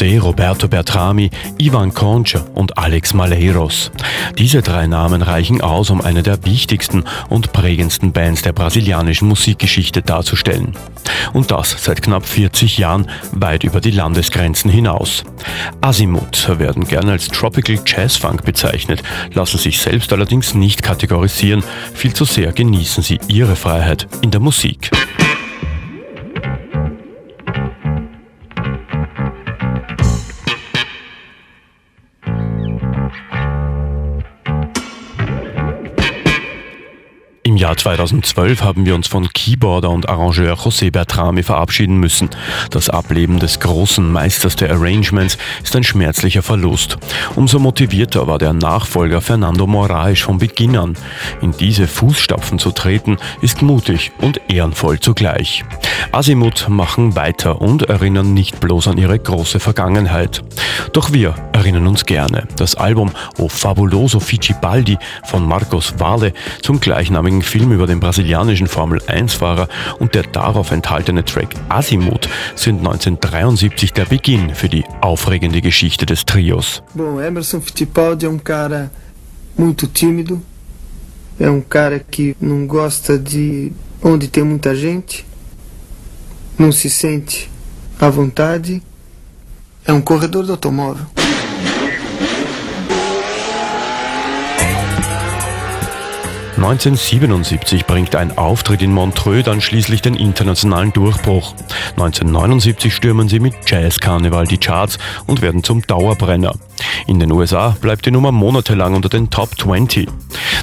José Roberto Bertrami, Ivan Concha und Alex Maleiros. Diese drei Namen reichen aus, um eine der wichtigsten und prägendsten Bands der brasilianischen Musikgeschichte darzustellen. Und das seit knapp 40 Jahren weit über die Landesgrenzen hinaus. Azimuth werden gerne als Tropical Jazz Funk bezeichnet, lassen sich selbst allerdings nicht kategorisieren, viel zu sehr genießen sie ihre Freiheit in der Musik. Jahr 2012 haben wir uns von Keyboarder und Arrangeur José Bertrami verabschieden müssen. Das Ableben des großen Meisters der Arrangements ist ein schmerzlicher Verlust. Umso motivierter war der Nachfolger Fernando Moraes von Beginn an. In diese Fußstapfen zu treten, ist mutig und ehrenvoll zugleich. Azimuth machen weiter und erinnern nicht bloß an ihre große Vergangenheit. Doch wir erinnern uns gerne. Das Album O Fabuloso Fittipaldi von Marcos Vale zum gleichnamigen Film über den brasilianischen Formel-1-Fahrer und der darauf enthaltene Track Azimuth sind 1973 der Beginn für die aufregende Geschichte des Trios. Bom, Emerson Fittipaldi é um cara muito tímido, é um cara que não gosta de onde tem muita gente, não se sente à vontade, é um corredor do automóvel. 1977 bringt ein Auftritt in Montreux dann schließlich den internationalen Durchbruch. 1979 stürmen sie mit Jazz Carnival die Charts und werden zum Dauerbrenner. In den USA bleibt die Nummer monatelang unter den Top 20.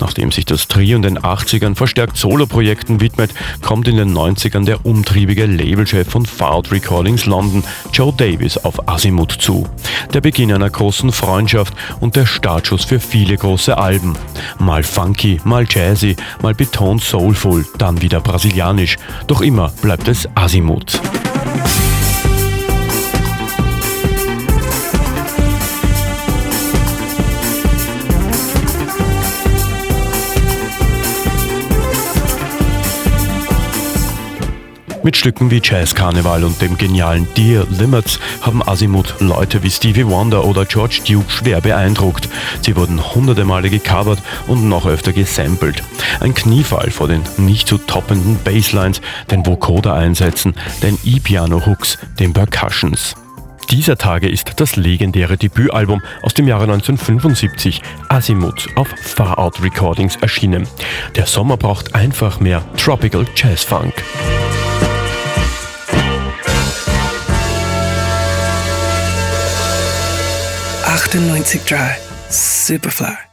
Nachdem sich das Trio in den 80ern verstärkt Soloprojekten widmet, kommt in den 90ern der umtriebige Labelchef von Fard Recordings London, Joe Davis, auf Azimuth zu. Der Beginn einer großen Freundschaft und der Startschuss für viele große Alben. Mal funky, mal jazzy, mal betont soulful, dann wieder brasilianisch. Doch immer bleibt es Azimuth. Mit Stücken wie Jazz Carnival und dem genialen Dear Limits haben Azimuth Leute wie Stevie Wonder oder George Duke schwer beeindruckt. Sie wurden hunderte Male gecovert und noch öfter gesampelt. Ein Kniefall vor den nicht zu toppenden Basslines, den Vocoder-Einsätzen, den E-Piano-Hooks, den Percussions. Dieser Tage ist das legendäre Debütalbum aus dem Jahre 1975 Azimuth auf Far Out Recordings erschienen. Der Sommer braucht einfach mehr Tropical Jazz Funk. Lifton Lointic Dry. Superfly.